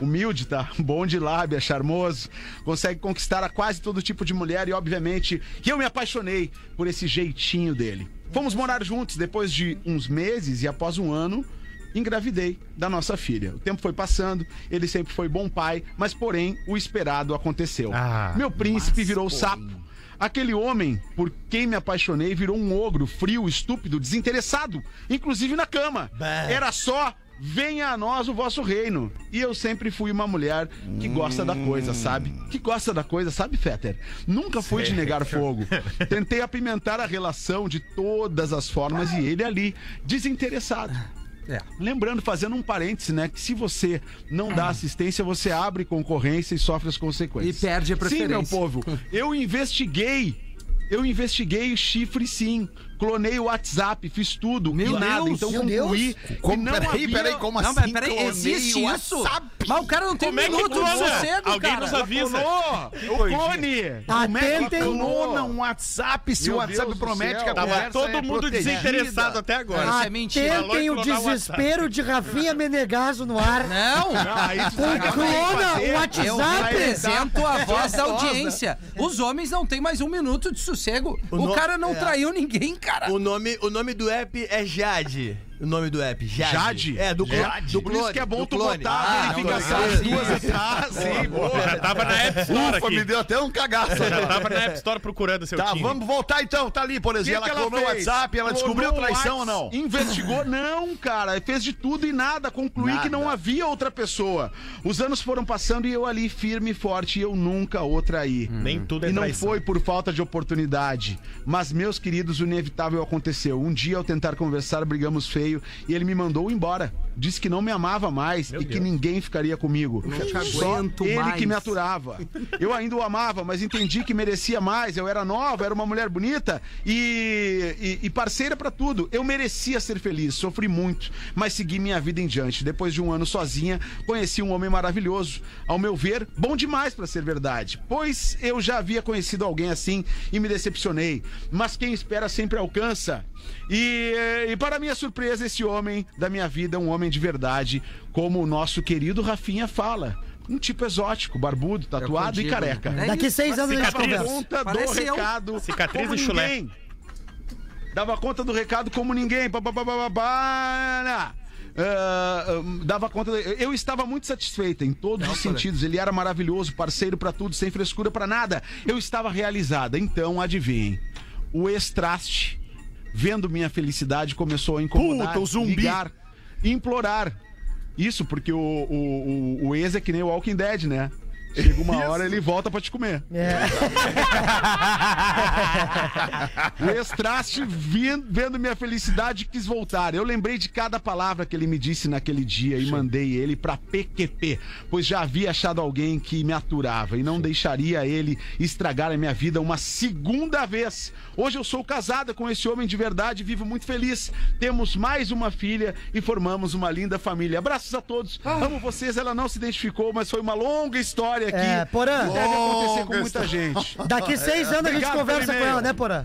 Humilde, tá? Bom de lábia, charmoso. Consegue conquistar a quase todo tipo de mulher e, obviamente, eu me apaixonei por esse jeitinho dele. Fomos morar juntos depois de uns meses e após um ano, engravidei da nossa filha. O tempo foi passando, ele sempre foi bom pai, mas porém o esperado aconteceu. Ah, Meu príncipe virou sapo. Aquele homem por quem me apaixonei virou um ogro frio, estúpido, desinteressado, inclusive na cama. Era só venha a nós o vosso reino. E eu sempre fui uma mulher que gosta da coisa, sabe? Que gosta da coisa, sabe, Fetter? Nunca fui de negar fogo. Tentei apimentar a relação de todas as formas e ele ali, desinteressado. É. Lembrando, fazendo um parêntese, né? Que se você não dá assistência, você abre concorrência e sofre as consequências. E perde a Sim, meu preferência. povo. Eu investiguei. Eu investiguei chifre sim. Clonei o WhatsApp, fiz tudo. Meu e nada. Deus. Então Meu concluí. Como, que não peraí, havia- peraí, como Não, assim? mas peraí, existe isso? Mas o cara não tem Como é que minuto de clona? sossego, Alguém cara. nos avisa. O clone! Como é que Atentem. Clona um WhatsApp se Meu o WhatsApp Deus promete que a Tava todo é mundo protegida. desinteressado até agora. Isso é mentira. Atentem o desespero de Rafinha Menegaso no ar. Não! Sabe clona o Eu WhatsApp. represento a voz da audiência. Os homens não têm mais um minuto de sossego. O, cara não é. traiu ninguém, cara. O nome, o nome do app é Jade. O nome do app, Jade. Jade? É, do, Jade. do Por clone. isso que é bom tu clone. botar a Ah, verificação não, as sim. duas atrás. Sim, boa. Já tava na App Store Ufa, aqui. me deu até um cagaço. Já tava na App Store procurando seu Tá, time. vamos voltar então. Tá ali, por exemplo. ela clonou o? WhatsApp, ela descobriu traição ou não? Investigou? Não, cara. Fez de tudo e nada. Concluí Nada. que não havia outra pessoa. Os anos foram passando e eu ali firme e forte e eu nunca o traí. Nem tudo é E não foi por falta de oportunidade. Mas, meus queridos, o inevitável aconteceu. Um dia, ao tentar conversar, brigamos feio e ele me mandou embora. Disse que não me amava mais e que ninguém ficaria comigo. Só ele mais. que me aturava. Eu ainda o amava, mas entendi que merecia mais. Eu era nova, era uma mulher bonita e, e- e parceira pra tudo. Eu merecia ser feliz, sofri muito, mas segui minha vida em diante. Depois de um ano sozinha, conheci um homem maravilhoso. Ao meu ver, bom demais pra ser verdade, pois eu já havia conhecido alguém assim e me decepcionei. Mas quem espera sempre alcança. E, e para minha surpresa, esse homem da minha vida é um homem de verdade, como o nosso querido Rafinha fala. Um tipo exótico, barbudo, tatuado e digo, careca. né? É Daqui seis anos a gente cicatriz. conversa. Conta do Parece eu. recado. Cicatriz como e chulé. ninguém. Dava conta do recado como ninguém. Pá. Ah, ah, dava conta. Eu estava muito satisfeita em todos os sentidos. Ele era maravilhoso, parceiro pra tudo, sem frescura pra nada. Eu estava realizada. Então, adivinhem. O ex-traste, vendo minha felicidade, começou a incomodar, Puta, o zumbi. ligar, implorar. Isso porque o, o, o, o ex é que nem o Walking Dead, né? Chega uma hora ele volta pra te comer. É. O ex-traste vendo minha felicidade quis voltar. Eu lembrei de cada palavra que ele me disse naquele dia e mandei ele pra PQP, pois já havia achado alguém que me aturava e não deixaria ele estragar a minha vida uma segunda vez. Hoje eu sou casada com esse homem de verdade e vivo muito feliz. Temos mais uma filha e formamos uma linda família. Abraços a todos. Amo vocês. Ela não se identificou, mas foi uma longa história aqui. É, Porã. que deve acontecer com muita gente. Daqui seis anos a gente Obrigado conversa com ela, né, Porã?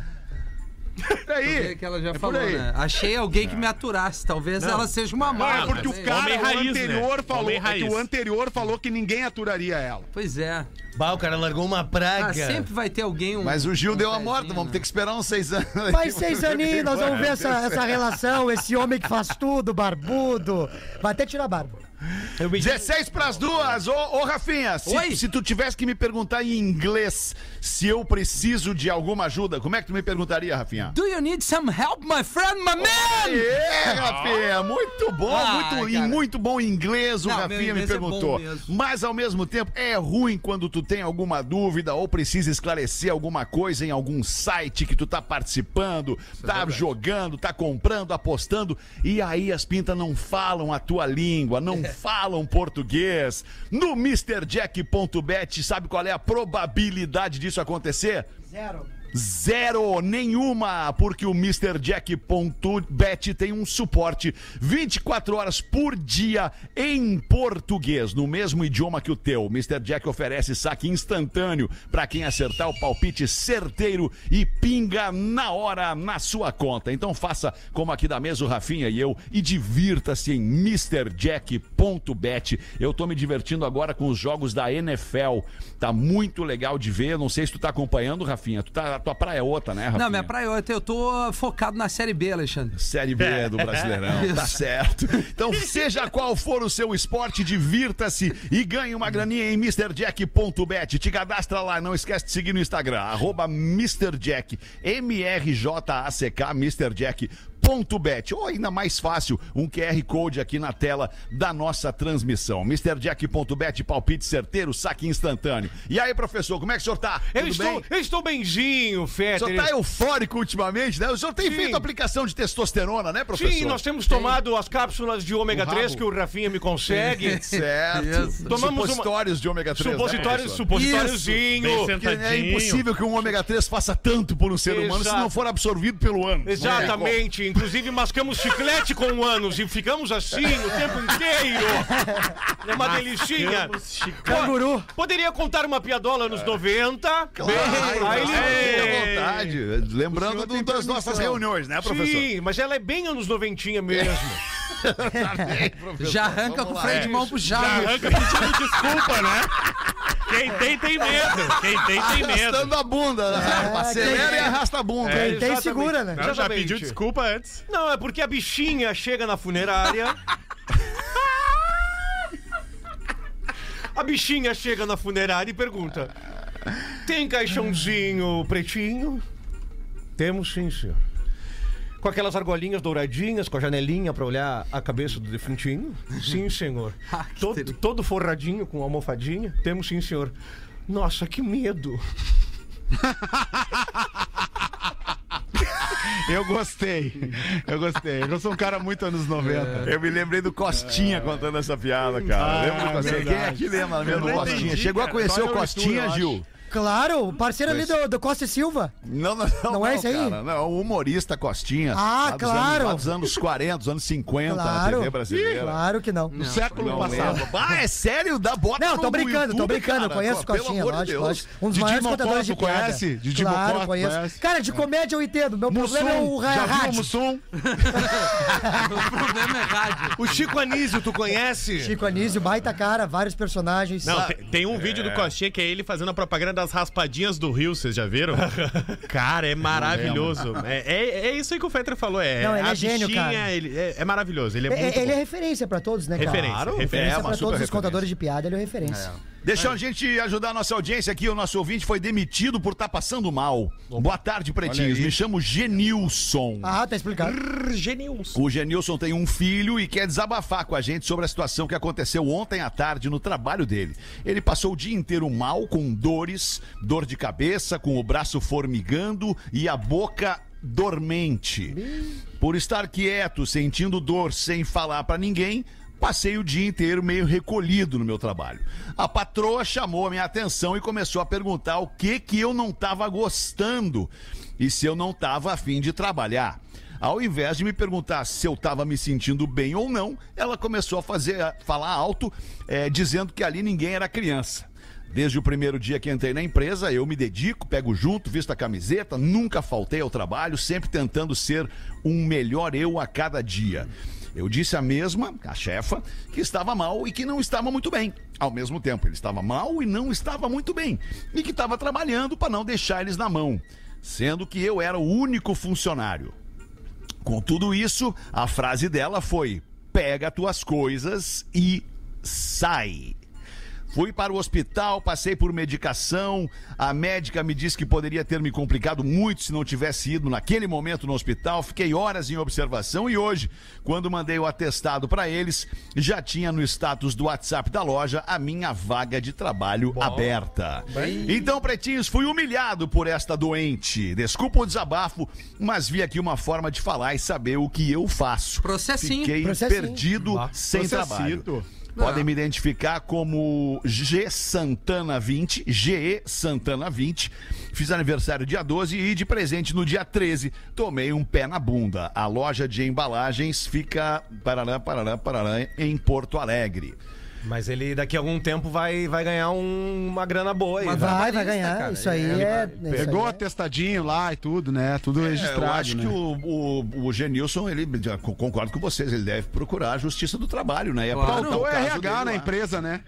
E aí? É que ela já É falou, aí. né? Achei alguém que me aturasse. Talvez ela seja uma Não, é mala. porque o cara, o raiz, anterior né? falou, é o anterior falou que ninguém aturaria ela. Pois é. Bah, o cara largou uma praga. Ah, sempre vai ter alguém. Um, Mas o Gil um deu a morta, vamos né? ter que esperar uns seis anos. Faz seis aninhos, nós vamos ver essa, essa relação, esse homem que faz tudo, barbudo. Vai até tirar a barba. 16 pras duas. Ô, ô Rafinha, se, se tu tivesse que me perguntar em inglês se eu preciso de alguma ajuda, como é que tu me perguntaria, Rafinha? Do you need some help, my friend, my man? É, Rafinha, muito bom, Ah, muito, cara. muito bom inglês o Não, Rafinha me inglês é bom perguntou. mesmo. Mas ao mesmo tempo é ruim quando tu tem alguma dúvida ou precisa esclarecer alguma coisa em algum site que tu tá participando, tá jogando, tá comprando, apostando, e aí as pintas não falam a tua língua, não falam português. No MrJack.bet, sabe qual é a probabilidade disso acontecer? Zero. Zero nenhuma, porque o MrJack.bet tem um suporte 24 horas por dia em português, no mesmo idioma que o teu. O Mr. Jack oferece saque instantâneo para quem acertar o palpite certeiro e pinga na hora na sua conta. Então faça como aqui da mesa o Rafinha e eu e divirta-se em MrJack.bet. Eu tô me divertindo agora com os jogos da NFL. Tá muito legal de ver. Não sei se tu tá acompanhando, Rafinha. Tu tá, tua praia é outra, né, Rafinha? Não, minha praia é outra. Eu tô focado na Série B, Alexandre. Série B do Brasileirão, tá certo. Então, seja qual for o seu esporte, divirta-se e ganhe uma graninha em MrJack.bet. Te cadastra lá, não esquece de seguir no Instagram, arroba MrJack, M-R-J-A-C-K, MrJack. Ponto Bet, ou ainda mais fácil, um QR Code aqui na tela da nossa transmissão. MrJack.bet, palpite certeiro, saque instantâneo. E aí, professor, como é que o senhor tá? Eu Tudo estou, bem? eu estou benzinho, O Fetter. senhor tá eufórico ultimamente, né? O senhor tem Sim. feito aplicação de testosterona, né, professor? Sim, nós temos tomado as cápsulas de ômega O 3 rabo. que o Rafinha me consegue. Certo. Isso. Tomamos uma- Supositórios de ômega 3. Supositório, né, supositóriozinho. Bem Que é impossível que um ômega 3 faça tanto por um ser humano se Exato. não for absorvido pelo ânus. Exatamente. Inclusive, mascamos chiclete com anos e ficamos assim o tempo inteiro. É uma delicinha. Canguru. Poderia contar uma piadola nos 90. Claro, aí ele- vontade. Lembrando do- das nossas reuniões, né, professor? Sim, mas ela é bem anos 90 mesmo. Tá bem, professor. Já arranca Vamos com o freio de mão puxado. Arranca pedindo desculpa, né? Quem tem, tem medo. Quem tem, tem medo. Arrastando a bunda. né? Acelera quem- e arrasta a bunda. É, Quem tem segura, né? Não, já pediu desculpa antes. Não, é porque a bichinha chega na funerária. A bichinha chega na funerária e pergunta: Tem caixãozinho pretinho? Temos sim, senhor. Com aquelas argolinhas douradinhas, com a janelinha pra olhar a cabeça do defuntinho? Sim, senhor. Ah, todo, todo forradinho com almofadinha? Temos sim, senhor. Nossa, que medo. Eu gostei. Eu gostei. Eu sou um cara muito anos 90. Eu me lembrei do Costinha contando essa piada, cara. Ah, Lembra do Costinha? Quem verdade. aqui lembra mesmo do Costinha? entendi, Chegou a conhecer Só o Costinha, Gil? Claro, parceiro ali do, do Costa e Silva. Não, não, não. Não é esse aí? cara. Não, o humorista Costinha. Ah, lá claro. Anos, lá dos anos 40, dos anos 50, na Claro. TV brasileira. Claro que não. No século Não passado. lembro. Ah, é sério? Dá bota Não, tô brincando, tô YouTube, brincando. Eu cara. conheço o Pelo amor de lógico, Deus. lógico. Um dos Didi maiores Mocó, contadores de tu piada. conhece? Didi claro, Mocó, conheço. conhece? Cara, de comédia eu entendo. Meu problema é o Mussum, ra- já viu o rádio. Mussum? O problema é rádio. O Chico Anísio, tu conhece? Chico Anísio, baita cara, vários personagens. Não, tem, um vídeo do Coxinha que é ele fazendo a propaganda das raspadinhas do Rio, vocês já viram? Cara, é maravilhoso. É, é, é isso aí que o Fetter falou. É, Não, ele a é gênio, bichinha, cara. ele- é, é maravilhoso. Ele é É- muito ele é bom. referência pra todos, né, cara? Referência, Claro, referência. É, pra todos os referência. contadores de piada, ele é referência. Deixa a gente ajudar a nossa audiência aqui. O nosso ouvinte foi demitido por estar passando mal. Boa tarde, pretinhos. Me chamo Genilson. Ah, tá explicado. Genilson. O Genilson tem um filho e quer desabafar com a gente sobre a situação que aconteceu ontem à tarde no trabalho dele. Ele passou o dia inteiro mal, com dores, dor de cabeça, com o braço formigando e a boca dormente. Por estar quieto, sentindo dor sem falar pra ninguém, passei o dia inteiro meio recolhido no meu trabalho. A patroa chamou a minha atenção e começou a perguntar o que que eu não estava gostando e se eu não estava afim de trabalhar. Ao invés de me perguntar se eu estava me sentindo bem ou não, ela começou a fazer, a falar alto, eh, dizendo que ali ninguém era criança. Desde o primeiro dia que entrei na empresa, eu me dedico, pego junto, visto a camiseta, nunca faltei ao trabalho, sempre tentando ser um melhor eu a cada dia. Eu disse a mesma, a chefa, que estava mal e que não estava muito bem. Ao mesmo tempo, ele estava mal e não estava muito bem. E que estava trabalhando para não deixar eles na mão. Sendo que eu era o único funcionário. Com tudo isso, a frase dela foi: pega tuas coisas e sai. Fui para o hospital, passei por medicação. A médica me disse que poderia ter me complicado muito se não tivesse ido naquele momento no hospital. Fiquei horas em observação e hoje, quando mandei o atestado para eles, já tinha no status do WhatsApp da loja a minha vaga de trabalho aberta. Então, pretinhos, fui humilhado por esta doente. Desculpa o desabafo, mas vi aqui uma forma de falar e saber o que eu faço. Processinho. Fiquei Processinho. perdido, sem trabalho. Podem me identificar como G Santana 20, GE Santana 20. Fiz aniversário dia 12 e de presente no dia 13 tomei um pé na bunda. A loja de embalagens fica parará, parará, parará, em Porto Alegre. Mas ele daqui a algum tempo vai, vai ganhar um- uma grana boa aí. Né? Vai, vai trabalhista, ganhar. cara. Isso aí Ele é. isso aí Pegou é- atestadinho lá e tudo, né? Tudo É, registrado. eu acho né? que o, o, o Genilson, ele concordo com vocês, ele deve procurar a justiça do trabalho, né? E Claro. Faltou RH na lá. empresa, né?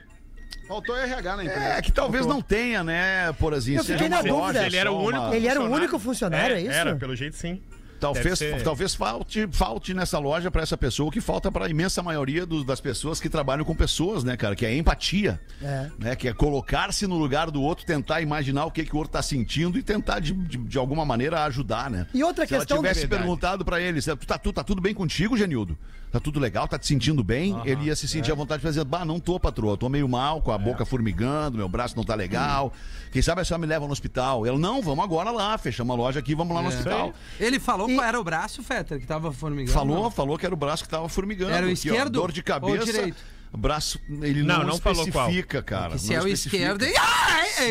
Faltou RH na empresa. É, que talvez Faltou. não tenha, né, Porazinho? Eu Seja fiquei na dúvida. Ele era o único. uma- Ele era o funcionário. único funcionário, é isso? Era, pelo jeito sim. Talvez, ser. talvez falte, falte nessa loja pra essa pessoa o que falta pra imensa maioria dos- das pessoas que trabalham com pessoas, né, cara? Que é empatia. É. Né? Que é colocar-se no lugar do outro, tentar imaginar o que, que o outro tá sentindo e tentar, de, de, de alguma maneira, ajudar, né? E outra Se questão- tivesse Verdade. perguntado pra ele, se tá, tu, tá tudo bem contigo, Genildo? Tá tudo legal? Tá te sentindo bem? ele ia se sentir à vontade de fazer, bah, não tô, patroa, tô meio mal, com a boca formigando, meu braço não tá legal. Quem sabe a senhora me leva no hospital? Ela, não, vamos agora lá, fechamos a loja aqui, vamos lá no hospital. Ele falou E- qual era o braço, Fetter, que tava formigando? Falou, não? falou que era o braço que tava formigando. Era o aqui, ó, esquerdo dor de ou cabeça. direito? Braço, ele Não, não, não falou qual. especifica, cara. Se é o esquerdo. Se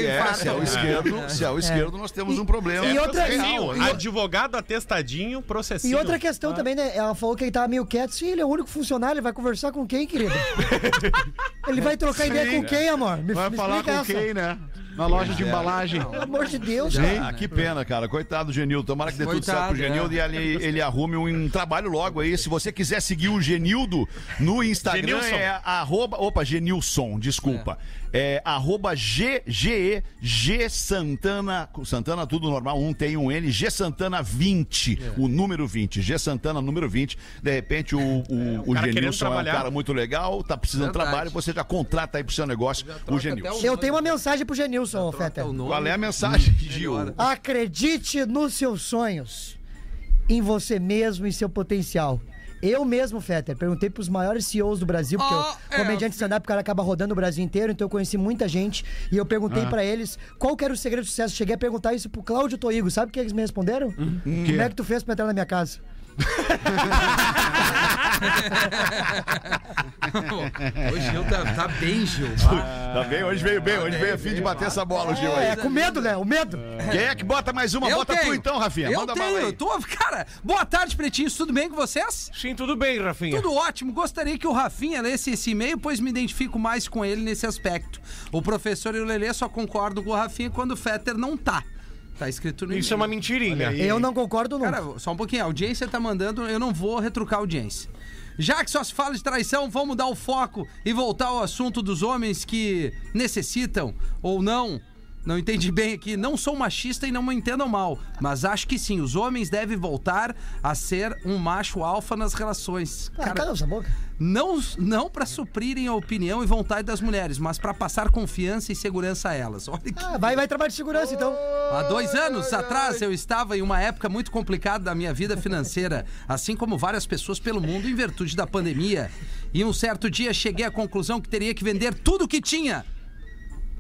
é, se é o esquerdo, se é o esquerdo, nós temos E- um problema. e outra- real, e- né? Advogado atestadinho, processinho. E outra questão também, né? Ela falou que ele tava meio quieto. Sim, ele é o único funcionário. Ele vai conversar com quem, querido? ele vai trocar ideia com quem, amor? Me, Vai me falar com essa. quem, né? Na loja de embalagem. Pelo amor de Deus, Ah, cara. que pena, cara. Coitado do Genildo. Tomara que dê tudo certo pro Coitado, Genildo e ele, ele arrume um trabalho logo aí. Se você quiser seguir o Genildo no Instagram, Genilson. é arroba. Opa, Genilson, desculpa. É, arroba GGE G Santana. Santana, tudo normal. Um tem um N. G Santana 20. O número 20. G Santana, número 20. De repente, o, o, o cara querendo Genilson é um trabalhar. cara muito legal, tá precisando de Verdade. trabalho, você já contrata aí pro seu negócio o Genilson. Eu tenho uma mensagem pro Genilson, Nome. Qual é a mensagem, Gil? Acredite nos seus sonhos, em você mesmo e seu potencial. Eu mesmo, Fetter, perguntei pros maiores CEOs do Brasil, porque Oh, o é. comediante stand-up, o cara acaba rodando o Brasil inteiro, então eu conheci muita gente e eu perguntei Ah. pra eles qual que era o segredo do sucesso. Cheguei a perguntar isso pro Cláudio Toigo, sabe o que eles me responderam? Como é que tu fez pra entrar na minha casa? O Gil tá, tá bem, Gil. Tá bem? Hoje veio bem, hoje veio a fim de bater essa bola, Gil aí. É, com medo, né? O medo. Quem é que bota mais uma? Eu bota tenho. tu então, Rafinha. Eu Manda tenho, bala aí. eu tô, cara, boa tarde, pretinhos, tudo bem com vocês? Sim, tudo bem, Rafinha. Tudo ótimo. Gostaria que o Rafinha lesse esse e-mail, pois me identifico mais com ele nesse aspecto. O professor e o Lelê só concordam com o Rafinha quando o Fetter não tá. Tá escrito no. Isso é uma mentirinha. Eu não concordo nunca. Cara, só um pouquinho. A audiência tá mandando, eu não vou retrucar a audiência. Já que só se fala de traição, vamos mudar o foco e voltar ao assunto dos homens que necessitam ou não. Não entendi bem aqui. Não sou machista e não me entendam mal. Mas acho que sim, os homens devem voltar a ser um macho alfa nas relações. Ah, essa boca. Não, não para suprirem a opinião e vontade das mulheres, mas para passar confiança e segurança a elas. Olha que Ah, vai, vai trabalhar de segurança, então. Há dois anos atrás eu estava em uma época muito complicada da minha vida financeira, assim como várias pessoas pelo mundo em virtude da pandemia. E um certo dia cheguei à conclusão que teria que vender tudo que tinha.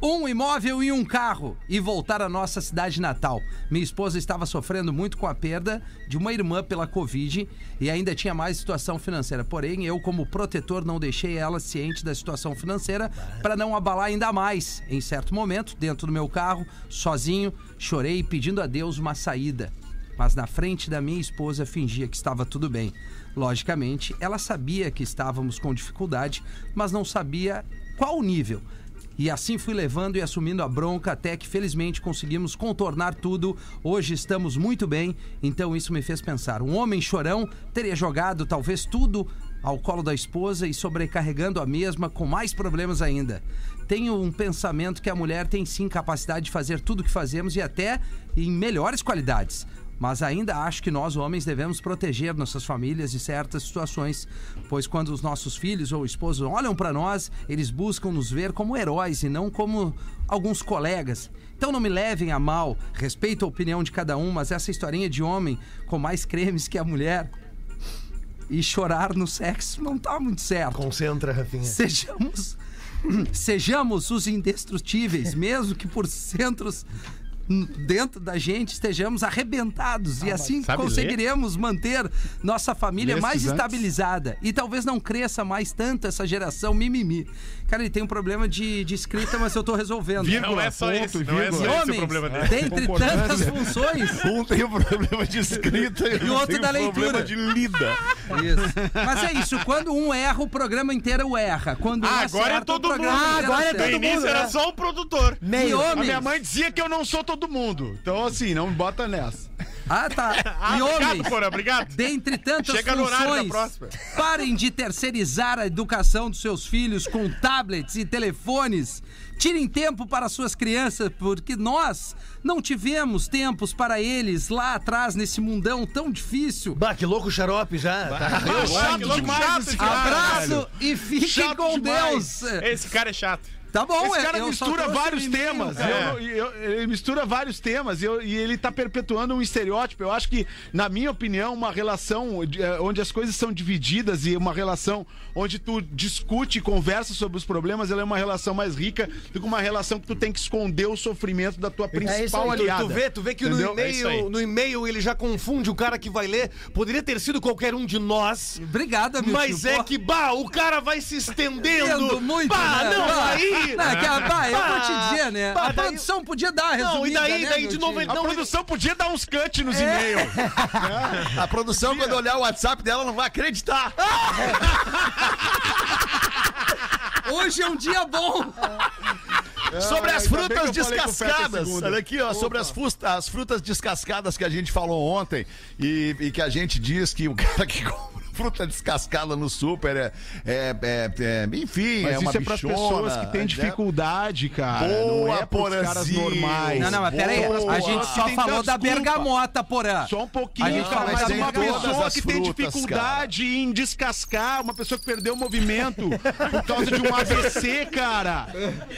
Um imóvel e um carro e voltar à nossa cidade natal. Minha esposa estava sofrendo muito com a perda de uma irmã pela Covid e ainda tinha mais situação financeira. Porém, eu, como protetor, não deixei ela ciente da situação financeira para não abalar ainda mais. Em certo momento, dentro do meu carro, sozinho, chorei pedindo a Deus uma saída. Mas na frente da minha esposa fingia que estava tudo bem. Logicamente, ela sabia que estávamos com dificuldade, mas não sabia qual o nível. E assim fui levando e assumindo a bronca até que felizmente conseguimos contornar tudo. Hoje estamos muito bem, então isso me fez pensar. Um homem chorão teria jogado talvez tudo ao colo da esposa e sobrecarregando a mesma com mais problemas ainda. Tenho um pensamento que a mulher tem sim capacidade de fazer tudo o que fazemos e até em melhores qualidades. Mas ainda acho que nós, homens, devemos proteger nossas famílias de certas situações, pois quando os nossos filhos ou esposos olham para nós, eles buscam nos ver como heróis e não como alguns colegas. Então não me levem a mal, respeito a opinião de cada um, mas essa historinha de homem com mais cremes que a mulher e chorar no sexo não tá muito certo. Concentra, Rafinha. Sejamos, sejamos os indestrutíveis, mesmo que por centros dentro da gente estejamos arrebentados e assim conseguiremos manter nossa família mais antes. estabilizada e talvez não cresça mais tanto essa geração mimimi. Cara, ele tem um problema de, de escrita, mas eu tô resolvendo. Não é só ponto, esse, não é vírgula. só esse o homens, problema dele. dentre tantas funções, Um tem um problema de escrita e, E o outro tem um da problema leitura. de lida. Isso. Mas é isso, quando um erra, o programa inteiro erra. Quando um Ah, agora é acerta, todo o programa mundo. Ah, agora é No acerta. todo início mundo, era né? só o produtor. Meio. A homens? minha mãe dizia que eu não sou todo mundo. Então, assim, não me bota nessa. Ah, tá. Ah, e obrigado, homens? Porã, obrigado. Dentre tantas Chega no horário da funções, próxima. parem de terceirizar a educação dos seus filhos com tablets e telefones. Tirem tempo para suas crianças, porque nós não tivemos tempos para eles lá atrás nesse mundão tão difícil. Bah, que louco o xarope já. Tá. Ah, chato que louco demais chato cara. Abraço e fiquem Chato com demais. Deus. Esse cara é chato. Tá bom, Esse é- cara só mistura vários um temas. cara. Eu- eu- ele mistura vários temas e eu- e ele tá perpetuando um estereótipo. Eu acho que, na minha opinião, uma relação eh, onde as coisas são divididas e uma relação onde tu discute e conversa sobre os problemas, ela é uma relação mais rica do que uma relação que tu tem que esconder o sofrimento da tua isso principal. Tu, aliada. tu vê, tu vê que no? É e-mail, no e-mail ele já confunde o cara que vai ler. Poderia ter sido qualquer um de nós. Obrigado, meu Mas tio. é Pô, que, bah, o cara vai se estendendo. entendo muito, bah, né? não, Bah, aí. Não, é que, a- bah, eu vou te Bah, dizer, né? bah, a daí- produção podia dar a Não, e daí- né, daí de novo ele- A produção podia dar uns cut nos É. e-mails. A produção, quando olhar o WhatsApp dela, não vai acreditar. Hoje é um dia bom. Sobre as frutas descascadas. Olha aqui, ó, sobre as, fus- as frutas descascadas que a gente falou ontem e, e que a gente diz que o cara que fruta descascada no super é, é, é- é- enfim, Mas é uma isso é pras bichona, pessoas que têm é- dificuldade, cara. não Boa, é pros caras normais. Não, não, mas pera aí. Boa. A gente só falou da bergamota, porã. Só um pouquinho, A gente cara, fala mas da uma pessoa que tem dificuldade em descascar, uma pessoa que perdeu o movimento por causa de um AVC, cara.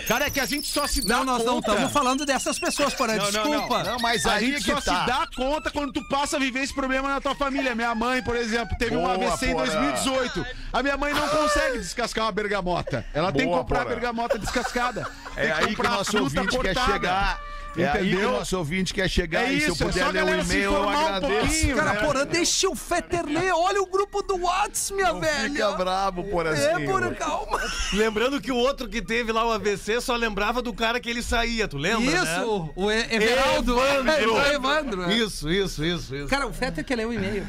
Cara, é que a gente só se dá Não, nós não estamos falando dessas pessoas, porã. Não, não, Desculpa. Não, mas A aí gente é que só tá. se dá conta quando tu passa a viver esse problema na tua família. Minha mãe, por exemplo, teve um Boa, AVC em Porã. 2018. A minha mãe não consegue descascar uma bergamota. Ela tem que comprar Porã. bergamota descascada. É Tem aí que o comprar nosso ouvinte quer cortada. chegar. É aí que o Entendeu? nosso ouvinte quer chegar. É e se eu é puder a ler o e-mail, eu um agradeço. pouquinho. Cara, né? porã, deixa o Fetter ler. Olha o grupo do Whats, minha velha. Fica brabo, por assim. É, porã, calma. Lembrando que o outro que teve lá o AVC só lembrava do cara que ele saía, tu lembra? né? Isso, o E- Everaldo. Evandro. É, o Evandro. é. Isso, isso, isso, isso. Cara, o Fetter quer ler o e-mail.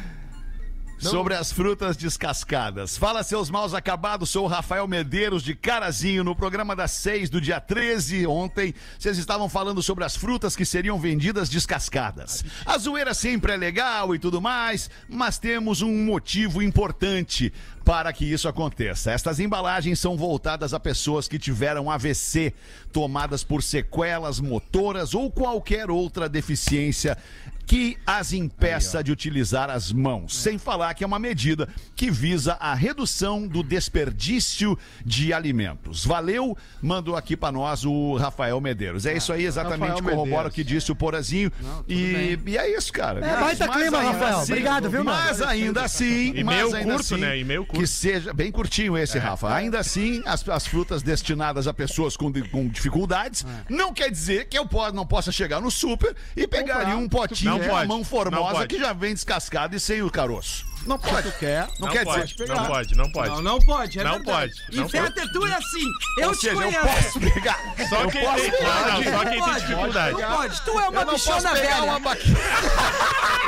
Sobre as frutas descascadas. Fala, seus maus acabados. Sou o Rafael Medeiros de Carazinho. No programa das 6 do dia 13, ontem, vocês estavam falando sobre as frutas que seriam vendidas descascadas. A zoeira sempre é legal e tudo mais, mas temos um motivo importante para que isso aconteça. Estas embalagens são voltadas a pessoas que tiveram AVC, tomadas por sequelas motoras ou qualquer outra deficiência que as impeça de utilizar as mãos. Sem falar que é uma medida que visa a redução do desperdício de alimentos. Valeu, mandou aqui pra nós o Rafael Medeiros. É isso aí, exatamente, Rafael corrobora o que disse o Porazinho. E, e é isso, cara. É, baita Mas clima, Rafael. Obrigado, viu, mano? Mas ainda assim. Mas ainda curto, assim, né? E-mail curto. Que seja bem curtinho esse, Rafa. Ainda assim, as, as frutas destinadas a pessoas com, com dificuldades não quer dizer que eu po- não possa chegar no super e pegar ali um potinho Não de mamão formosa que já vem descascado e sem o caroço. Não pode. quer? Não, Não quer pode, dizer. não pode, não pode. Não, não pode, é Não verdade. pode, E não Fetter, tu é assim. Eu Ou te seja, eu conheço. posso pegar. Só eu quem posso tem, pegar. não, não, só quem tem Pode, dificuldade. Não pode. Tu é uma Eu não posso bichona pegar um velha. abacaxi.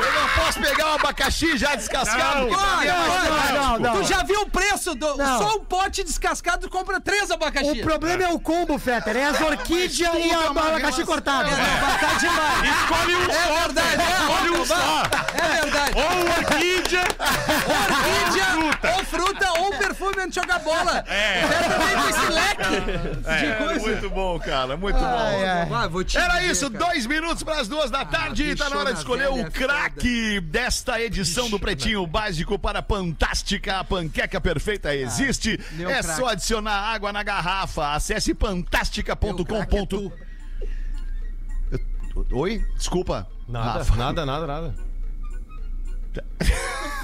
Eu não posso pegar um abacaxi já descascado. Não, é Pode, não, não. Tu já viu o preço do. Não. Só um pote descascado tu compra três abacaxi. O problema é o combo, Fetter. É as orquídeas e a uma abacaxi cortada. É, não, tá demais. Escolhe um É só, verdade, é. Escolhe um só. É verdade. Ou orquídea, Orquídea, ou fruta, ou perfume movimento de jogar bola. É. também com esse leque de É, coisa. muito bom, cara, muito Ai, bom. ai. Ah, vou te Era dizer, isso, cara. dois minutos para as duas da tarde e tá na hora de escolher velha o é craque desta edição do Pretinho Básico para a Fantástica. A panqueca perfeita existe. meu é craque. só adicionar água na garrafa. Acesse é fantástica.com.br. tu. Oi? Desculpa. Nada, Rafa. nada, nada, nada.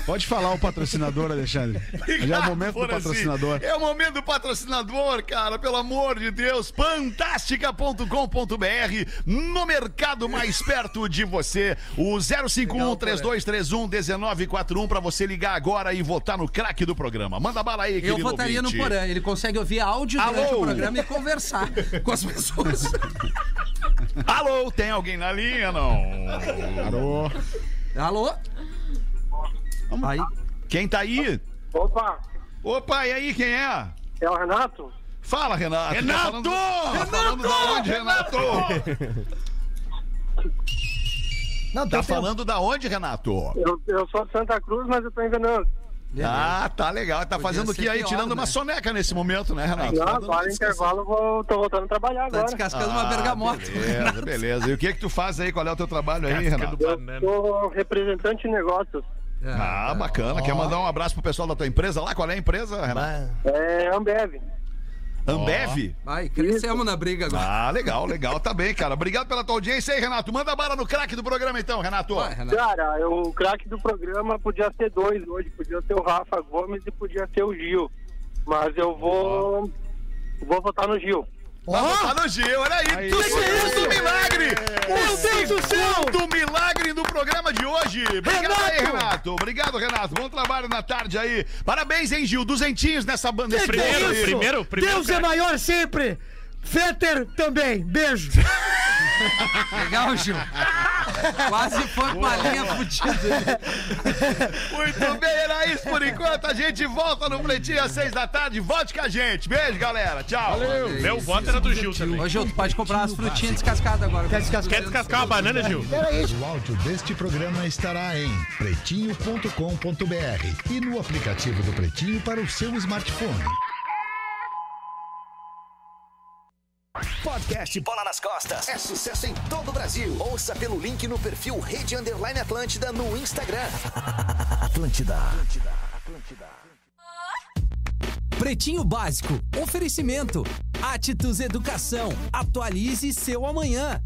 Pode falar o patrocinador, Alexandre. Já é o momento do Por assim, patrocinador. É o momento do patrocinador, cara, pelo amor de Deus. Fantástica.com.br no mercado mais perto de você. O 051 3231 1941 para você ligar agora e votar no craque do programa. Manda bala aí, Eu querido votaria no ouvinte. Porã. Ele consegue ouvir áudio Alô? durante o programa e conversar com as pessoas. Alô, tem alguém na linha, não? Parou. Alô? Aí. Quem tá aí? Opa, Opa, e aí, quem é? é o Renato? Fala, Renato. Renato! Tá falando, tá falando da onde, Renato? Não, Tá tá falando da onde, Renato? Eu, eu sou de Santa Cruz, mas eu tô Venâncio. Ah, tá legal. Tá Podia fazendo o que aí? pior, Tirando uma né? soneca nesse momento, né, Renato? Não, Tá agora uma intervalo eu vou, tô voltando a trabalhar Tá agora. descascando uma Ah, bergamota. Beleza, beleza. E o que que tu faz aí? Qual é o teu trabalho aí, Casca Renato? Eu sou representante de negócios. Ah, bacana. Quer mandar um abraço pro pessoal da tua empresa lá? Qual é a empresa, Renato? É Ambev. Ambev? Vai, crescemos na briga agora. Ah, legal, legal. Tá bem, cara. Obrigado pela tua audiência aí, Renato. Manda bala no craque do programa então, Renato. Vai, Renato. Cara, eu- o craque do programa podia ser dois hoje. Podia ser o Rafa Gomes e podia ser o Gil. Mas eu vou. Vou votar no Gil. Vai botar no Gil, olha aí. Tu segundo milagre! O segundo milagre do programa de hoje. Obrigado aí, Renato. Obrigado, Renato. Bom trabalho na tarde aí. Parabéns, hein, Gil? Duzentinhos nessa banda. nesse Primeiro, programa aí. primeiro, primeiro. Deus é craque. maior sempre! Fetter também. Beijo. Legal, Gil. Quase foi com a linha fudida. Muito bem, era isso por enquanto. A gente volta no Pretinho às seis da tarde. Volte com a gente. Beijo, galera. Tchau. Valeu. Meu voto era do Gil também. Ô, Gil, tu pode comprar umas frutinhas descascadas agora. Quer descascar? Quer descascar uma banana, Gil? O áudio deste programa estará em pretinho.com.br e no aplicativo do Pretinho para o seu smartphone. Podcast Bola nas Costas. É sucesso em todo o Brasil. Ouça pelo link no perfil Rede Underline Atlântida no Instagram. Atlântida. Pretinho Básico. Oferecimento. Atitudes Educação. Atualize seu amanhã.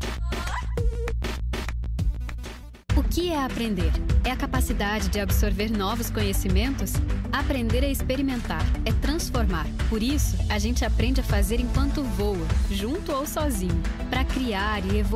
O que é aprender? É a capacidade de absorver novos conhecimentos? Aprender é experimentar, é transformar. Por isso, a gente aprende a fazer enquanto voa, junto ou sozinho, para criar e evoluir.